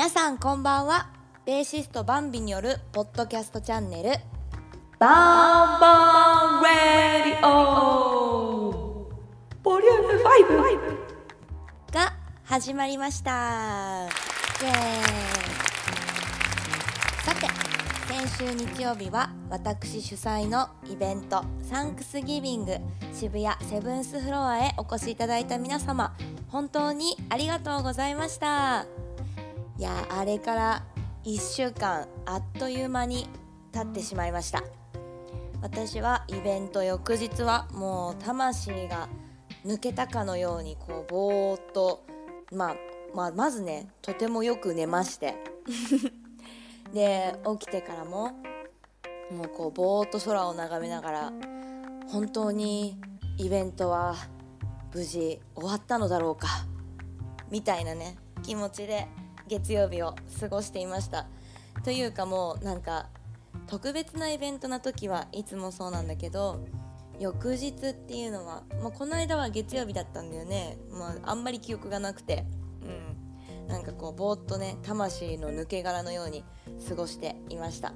皆さんこんばんは。ベーシストバンビによるポッドキャストチャンネル。バンバンレディオ。ボリューム5が始まりました。イエーイ。さて先週日曜日は私主催のイベントサンクスギビング渋谷セブンスフロアへお越しいただいた皆様本当にありがとうございましたいやあれから1週間あっという間に経ってしまいました。私はイベント翌日はもう魂が抜けたかのようにこうぼーっと、まあ、まあまずねとてもよく寝まして。で起きてからももうこうぼーっと空を眺めながら本当にイベントは無事終わったのだろうかみたいなね気持ちで月曜日を過ごしていました。というかもうなんか特別なイベントな時はいつもそうなんだけど翌日っていうのは、まあ、この間は月曜日だったんだよね、まあ、あんまり記憶がなくて、うん、なんかこうぼーっとね魂の抜け殻のように過ごしていました。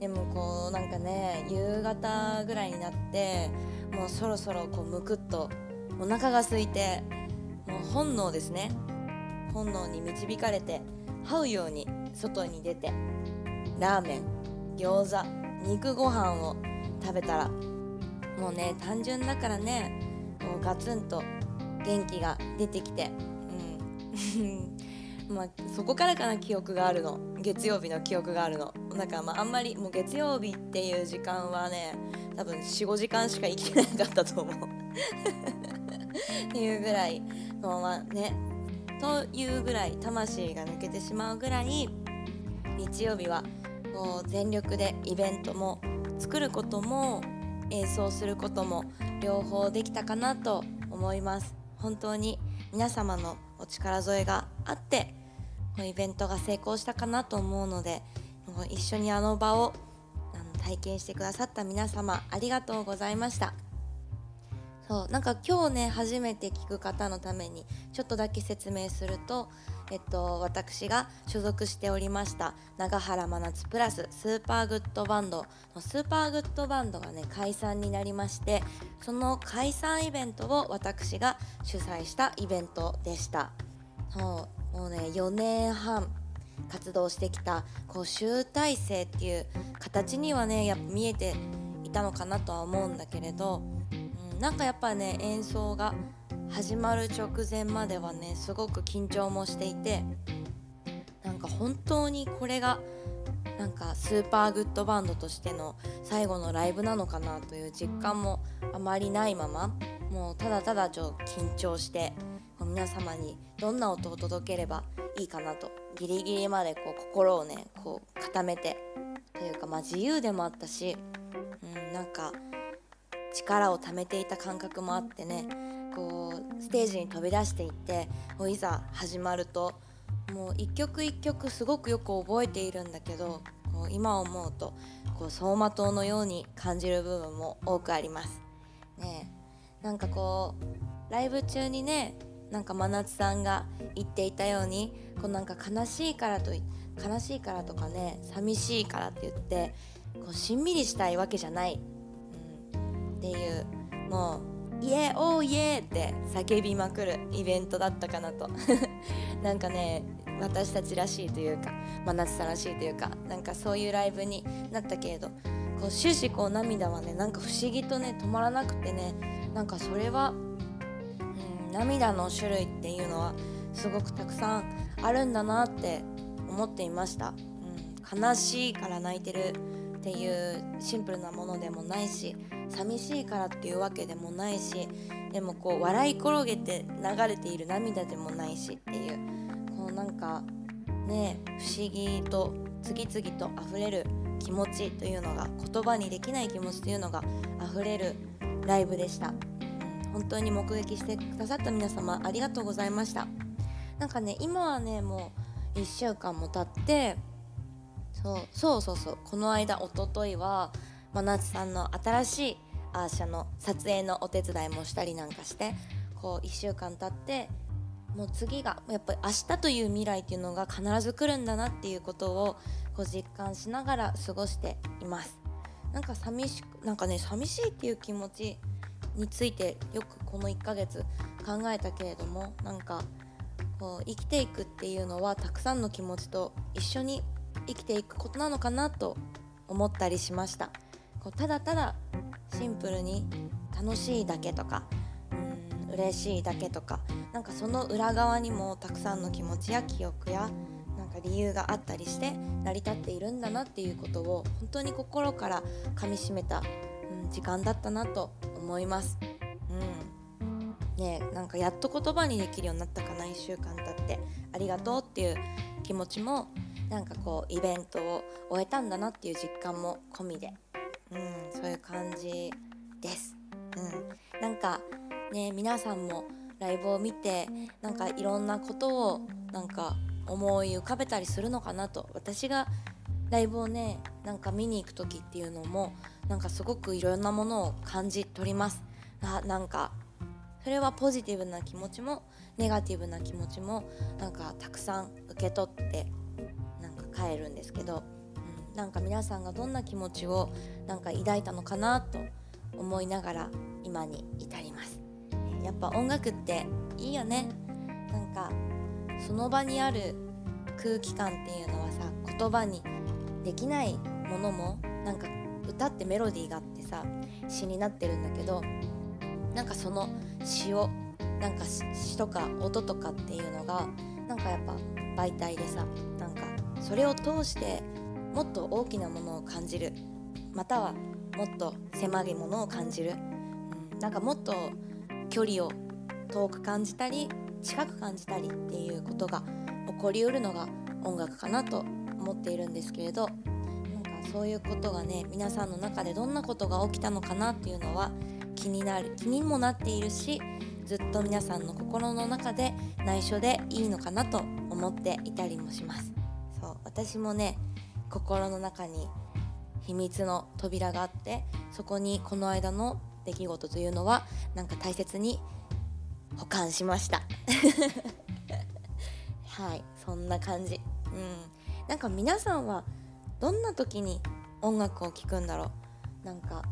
でもこうなんかね夕方ぐらいになってもうそろそろこうむくっとお腹が空いてもう本能ですね。本能に導かれて這うように外に出てラーメン餃子肉ご飯を食べたらもうね単純だからねもうガツンと元気が出てきてうん。まあそこからかな記憶があるの。月曜日の記憶があるの。だからまああんまりもう月曜日っていう時間はね多分45時間しか生きてなかったと思う。っていうぐらい。もうまあねというぐらい魂が抜けてしまうぐらい日曜日はこう全力でイベントも作ることも演奏することも両方できたかなと思います本当に皆様のお力添えがあってこのイベントが成功したかなと思うので一緒にあの場を体験してくださった皆様ありがとうございました。そうなんか今日ね初めて聞く方のためにちょっとだけ説明すると、えっと、私が所属しておりました長原真夏プラススーパーグッドバンドのスーパーグッドバンドがね解散になりましてその解散イベントを私が主催したイベントでした。そうもうね4年半活動してきたこう集大成っていう形にはねやっぱ見えていたのかなとは思うんだけれどなんかやっぱね演奏が始まる直前まではねすごく緊張もしていてなんか本当にこれがなんかスーパーグッドバンドとしての最後のライブなのかなという実感もあまりないままもうただただちょっと緊張して皆様にどんな音を届ければいいかなとギリギリまでこう心をねこう固めてというかまあ自由でもあったし、うん、なんか力を貯めていた感覚もあってねこうステージに飛び出していってもういざ始まるともう一曲一曲すごくよく覚えているんだけどこう今思うとこう走馬灯のように感じる部分も多くあります。ねなんかこうライブ中にねなんか真夏さんが言っていたようにこうなんか悲しいからと悲しいからとかね寂しいからって言ってこうしんみりしたいわけじゃないっていうもうイエーオーイエーって叫びまくるイベントだったかなと。なんかね私たちらしいというか真夏さんらしいというかなんかそういうライブになったけれどこう終始こう涙はねなんか不思議とね止まらなくてねなんかそれは、うん、涙の種類っていうのはすごくたくさんあるんだなって思っていました、うん、悲しいから泣いてるっていうシンプルなものでもないし寂しいからっていうわけでもないしでもこう笑い転げて流れている涙でもないしっていうこうなんかね不思議と次々と溢れる気持ちというのが言葉にできない気持ちというのが溢れるライブでした、うん、本当に目撃してくださった皆様ありがとうございました。なんかね今はねもう1週間も経ってそうそうそうそうこの間おとといは真夏さんの新しいアーシャの撮影のお手伝いもしたりなんかしてこう1週間経ってもう次がやっぱり明日という未来っていうのが必ず来るんだなっていうことをこう実感しながら過ごしています。なんか寂しくなんかね寂しいっていう気持ちについてよくこの1ヶ月考えたけれどもなんかこう生きていくっていうのはたくさんの気持ちと一緒に生きていくことなのかなと思ったりしました。こうただただシンプルに楽しいだけとかうん嬉しいだけとかなんかその裏側にもたくさんの気持ちや記憶やなんか理由があったりして成り立っているんだなっていうことを本当に心からかみしめた、うん、時間だったなと思います。うん。ねなんかやっと言葉にできるようになったかな1週間経って。ありがとうっていう気持ちもなんかこうイベントを終えたんだなっていう実感も込みで、うん、そういう感じです。うん、なんかね皆さんもライブを見てなんかいろんなことをなんか思い浮かべたりするのかなと。私がライブをねなんか見に行く時っていうのもなんかすごくいろんなものを感じ取ります。ななんかそれはポジティブな気持ちもネガティブな気持ちもなんかたくさん受け取ってなんか帰るんですけど、なんか皆さんがどんな気持ちをなんか抱いたのかなと思いながら今に至ります。やっぱ音楽っていいよね。なんかその場にある空気感っていうのはさ言葉にできないものもなんか歌ってメロディーがあってさ詩になってるんだけどなんかその詩をなんか詩とか音とかっていうのがなんかやっぱ媒体でさなんかそれを通してもっと大きなものを感じる。またはもっと狭いものを感じる、うん、なんかもっと距離を遠く感じたり近く感じたりっていうことが起こりうるのが音楽かなと思っているんですけれどなんかそういうことがね皆さんの中でどんなことが起きたのかなっていうのは気になる気にもなっているしずっと皆さんの心の中で内緒でいいのかなと思っていたりもします。そう私もね心の中に秘密の扉があってそこにこの間の出来事というのはなんか大切に保管しました。はいそんな感じ。うん。なんか皆さんはどんな時に音楽を聴くんだろう？なんか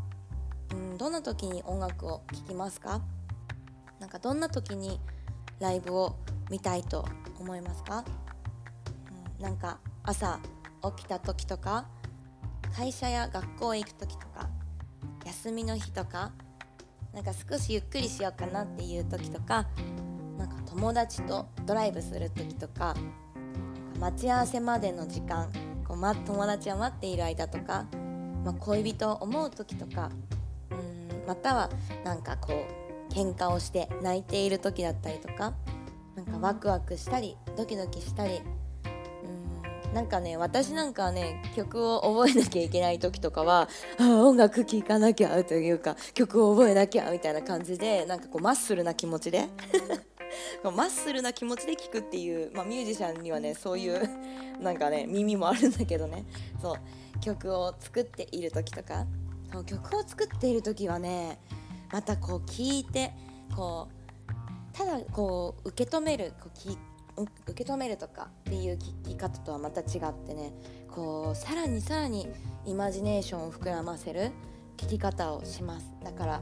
うんどんな時に音楽を聴きますか？なんかどんな時にライブを見たいと思いますか、うん、なんか朝起きた時とか会社や学校へ行く時とか休みの日とかなんか少しゆっくりしようかなっていう時とかなんか友達とドライブする時とか待ち合わせまでの時間こう、ま、友達は待っている間とか、まあ、恋人を思う時とかうんまたはなんかこう喧嘩をして泣いている時だったりとかなんかワクワクしたりドキドキしたりなんかね私なんかはね曲を覚えなきゃいけない時とかはあ音楽聴かなきゃというか曲を覚えなきゃみたいな感じでなんかこうマッスルな気持ちで マッスルな気持ちで聴くっていう、まあ、ミュージシャンにはねそういうなんかね耳もあるんだけどね。そう曲を作っている時とか。そう曲を作っている時はねまたこう聴いてこうただこう受け止めるこう聞受け止めるとかっていう聞き方とはまた違ってねこうさらにさらにイマジネーションを膨らませる聞き方をします。だから、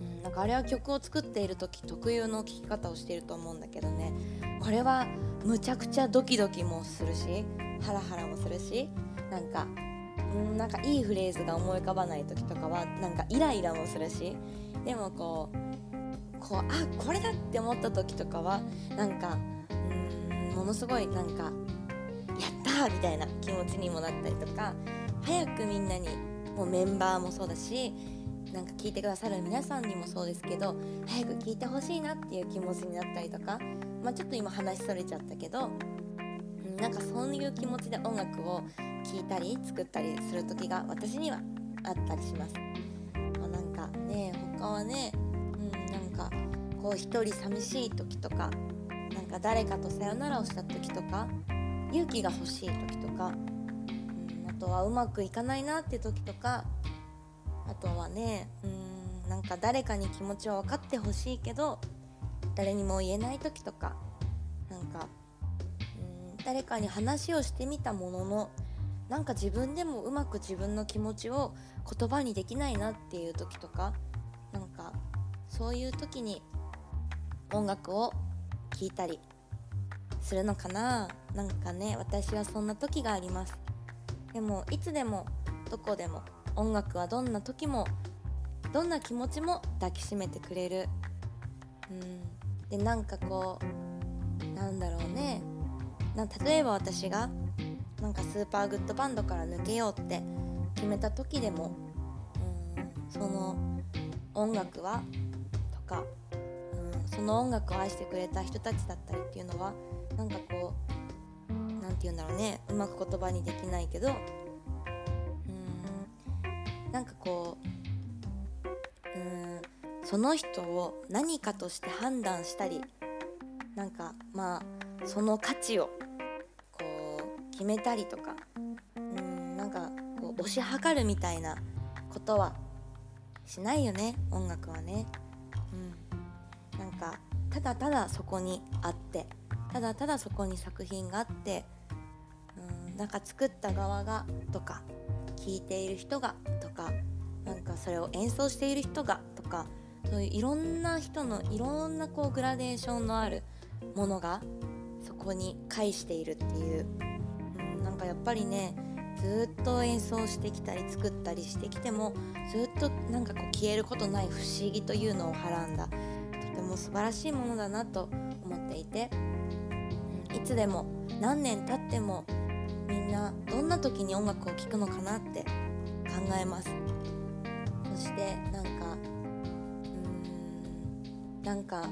うん、なんかあれは曲を作っている時特有の聞き方をしていると思うんだけどねこれはむちゃくちゃドキドキもするしハラハラもするしなんかんなんかいいフレーズが思い浮かばない時とかはなんかイライラもするしでもこうこうあこれだって思った時とかはなんかものすごいなんかやったみたいな気持ちにもなったりとか早くみんなにもうメンバーもそうだしなんか聞いてくださる皆さんにもそうですけど早く聞いてほしいなっていう気持ちになったりとか、まあ、ちょっと今話それちゃったけど、うん、なんかそういう気持ちで音楽を聴いたり作ったりする時が私にはあったりします。まあ、なんかね他はね、うん、なんかこう一人寂しい時とかなんか誰かとさよならをした時とか勇気が欲しい時とか、うん、あとはうまくいかないなって時とかあとはねうんなんか誰かに気持ちを分かってほしいけど誰にも言えない時とかなんかうん誰かに話をしてみたもののなんか自分でもうまく自分の気持ちを言葉にできないなっていう時とかなんかそういう時に音楽を聴いたりするのかな？なんかね私はそんな時があります。でもいつでもどこでも音楽はどんな時もどんな気持ちも抱きしめてくれる。うん。でなんかこうなんだろうね。な例えば私がなんかスーパーグッドバンドから抜けようって決めた時でもうんその音楽はとか、その音楽を愛してくれた人たちだったりっていうのはなんかこう何て言うんだろうねうまく言葉にできないけどうんなんかこううんその人を何かとして判断したりなんかまあその価値をこう決めたりとかうんなんかこう推し量るみたいなことはしないよね音楽はね。うん、なんかただただそこにあってただただそこに作品があってうんなんか作った側がとか聴いている人がとかなんかそれを演奏している人がとかそういういろんな人のいろんなこうグラデーションのあるものがそこに介しているっていう、うん、なんかやっぱりねずっと演奏してきたり作ったりしてきてもずっとなんかこう消えることない不思議というのをはらんだ。も素晴らしいものだなと思っていて、いつでも何年経ってもみんなどんな時に音楽を聴くのかなって考えます。そしてなんかうんなんか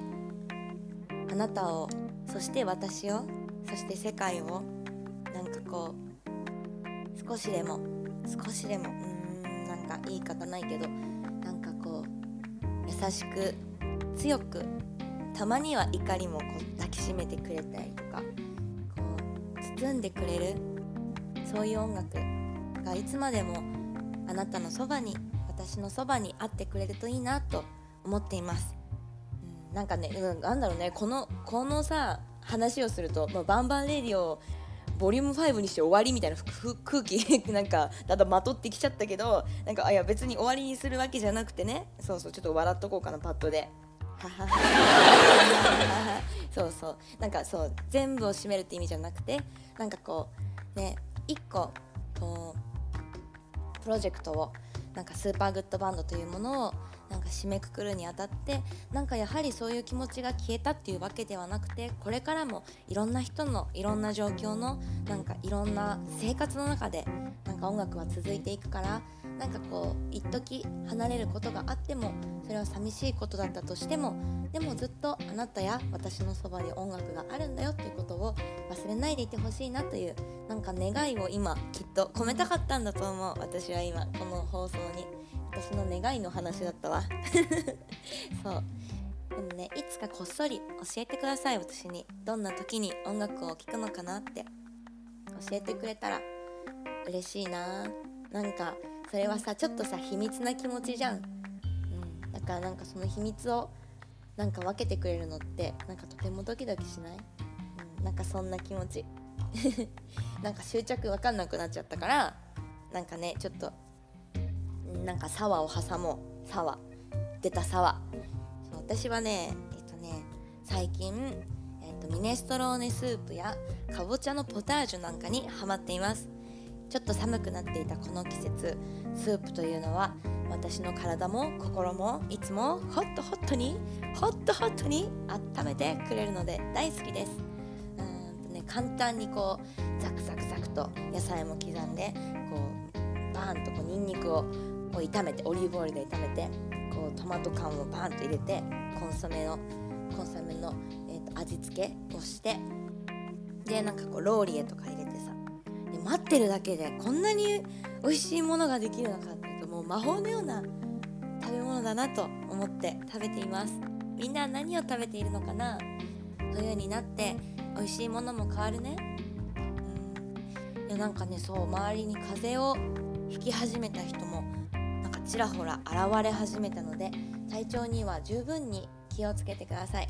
あなたをそして私をそして世界をなんかこう少しでも少しでもうーんなんか言い方ないけどなんかこう優しく強くたまには怒りもこう抱きしめてくれたりとかこう包んでくれるそういう音楽がいつまでもあなたのそばに私のそばにあってくれるといいなと思っています、うん、なんかね、うん、なんだろうねこのこのさ話をすると、まあ、バンバンレディオボリューム5にして終わりみたいな空気 なんかだんだんまとってきちゃったけどなんかあいや別に終わりにするわけじゃなくてねそうそうちょっと笑っとこうかなパッドで。そうそう。なんかそう全部を占めるって意味じゃなくてなんかこうね一個こうプロジェクトをなんかスーパーグッドバンドというものをなんか締めくくるにあたってなんかやはりそういう気持ちが消えたっていうわけではなくてこれからもいろんな人のいろんな状況のなんかいろんな生活の中でなんか音楽は続いていくからなんかこう一時離れることがあってもそれは寂しいことだったとしてもでもずっとあなたや私のそばに音楽があるんだよっていうことを忘れないでいてほしいなというなんか願いを今きっと込めたかったんだと思う私は今この放送に。私の願いの話だったわ。そう。でもねいつかこっそり教えてください私に。どんな時に音楽を聴くのかなって。教えてくれたら嬉しいな。なんかそれはさちょっとさ秘密な気持ちじゃん、うん、だからなんかその秘密をなんか分けてくれるのってなんかとてもドキドキしない、うん、なんかそんな気持ち。なんか執着分かんなくなっちゃったからなんかねちょっとなんかサワを挟もう。サワ出たサワそう私はねえっとね最近、えっと、ミネストローネスープやかぼちゃのポタージュなんかにハマっています。ちょっと寒くなっていたこの季節スープというのは私の体も心もいつもホットホットにホットホットに温めてくれるので大好きです。うんとね簡単にこうザクザクザクと野菜も刻んでこうバーンとこうニンニクをを炒めてオリーブオイルで炒めてこうトマト缶をバーンと入れてコンソメのコンソメの、えーと、味付けをしてでなんかこうローリエとか入れてさで待ってるだけでこんなに美味しいものができるのかっていうともう魔法のような食べ物だなと思って食べています。みんな何を食べているのかな？冬になって美味しいものも変わるね。うん。いやなんかねそう周りに風邪をひき始めた人もちらほら現れ始めたので体調には十分に気をつけてください。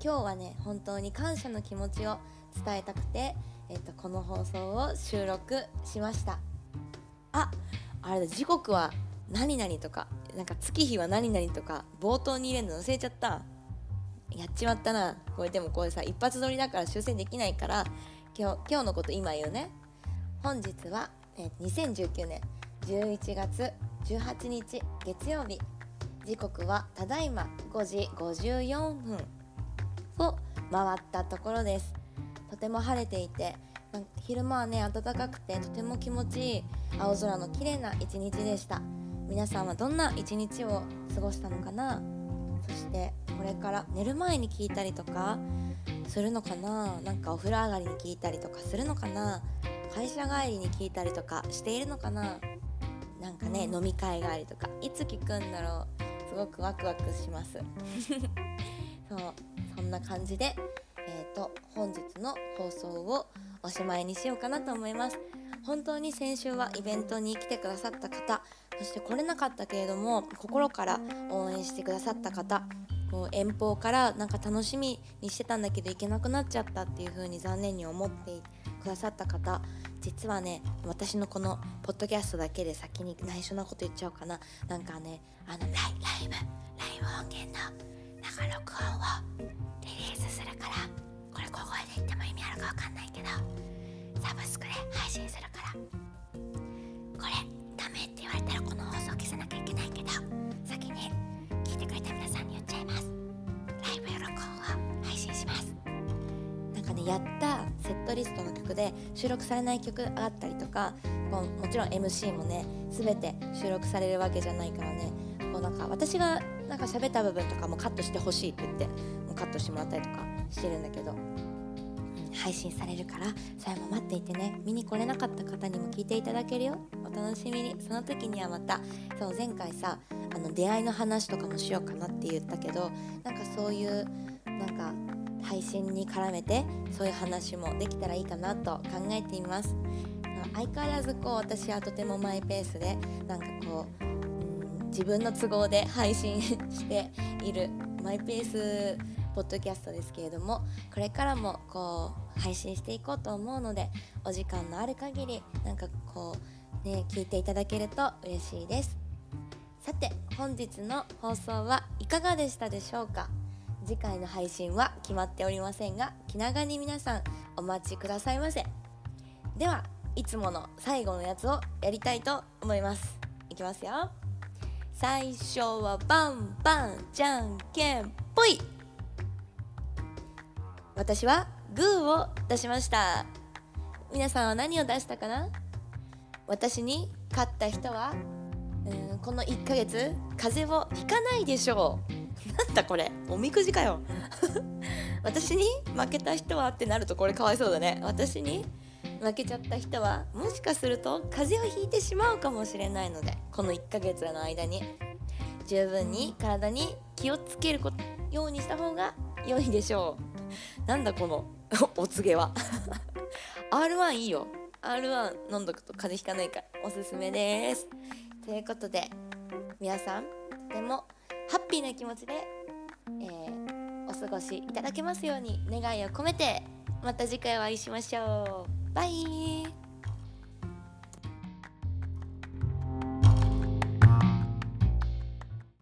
今日はね本当に感謝の気持ちを伝えたくて、えっと、この放送を収録しました。ああれだ時刻は何々とかなんか月日は何々とか冒頭に入れるの忘れちゃった。やっちまったな。これでもこれさ一発撮りだから修正できないから今日今日のこと今言うね。本日は、え2019年11月18日月曜日時刻はただいま5時54分。を回ったところです。とても晴れていて昼間はね暖かくてとても気持ちいい青空の綺麗な一日でした。皆さんはどんな一日を過ごしたのかな？そしてこれから寝る前に聞いたりとかするのかな？なんかお風呂上がりに聞いたりとかするのかな？会社帰りに聞いたりとかしているのかな？なんかね飲み会帰りとかいつ聞くんだろうすごくワクワクします。そうそんな感じでえーと本日の放送をおしまいにしようかなと思います。本当に先週はイベントに来てくださった方そして来れなかったけれども心から応援してくださった方こう遠方からなんか楽しみにしてたんだけど行けなくなっちゃったっていう風に残念に思ってくださった方実はね私のこのポッドキャストだけで先に内緒なこと言っちゃおうかな。なんかねあのライライブライブ音源の生録音をリリースするからこれ小声で言っても意味あるか分かんないけどサブスクで配信するから。これダメって言われたらこの放送消さなきゃいけないけど先に聞いてくれた皆さんに言っちゃいます。ライブ録音を配信します。なんかねやったリストの曲で収録されない曲があったりとかももちろん MC もね全て収録されるわけじゃないからねこうなんか私がなんか喋った部分とかもカットしてほしいって言ってもうカットしてもらったりとかしてるんだけど配信されるからそれも待っていてね見に来れなかった方にも聞いていただけるよ。お楽しみに。その時にはまたそう前回さあの出会いの話とかもしようかなって言ったけどなんかそういうなんか配信に絡めてそういう話もできたらいいかなと考えています。相変わらずこう私はとてもマイペースでなんかこう、自分の都合で配信しているマイペースポッドキャストですけれどもこれからもこう配信していこうと思うのでお時間のある限りなんかこうね聞いていただけると嬉しいです。さて本日の放送はいかがでしたでしょうか？次回の配信は決まっておりませんが気長に皆さんお待ちくださいませ。ではいつもの最後のやつをやりたいと思います。いきますよ。最初はバンバンじゃんけんぽい。私はグーを出しました。皆さんは何を出したかな？私に勝った人はうんこの1ヶ月風邪をひかないでしょう。なんだこれおみくじかよ。私に負けた人はってなるとこれかわいそうだね。私に負けちゃった人はもしかすると風邪をひいてしまうかもしれないのでこの1ヶ月の間に。十分に体に気をつけるようにした方が良いでしょう。なんだこの お告げは。R1 いいよ。R1 飲んどくと風邪ひかないから。おすすめです。ということで皆さんとてもハッピーな気持ちで、えー、お過ごしいただけますように願いを込めてまた次回お会いしましょう。バイ。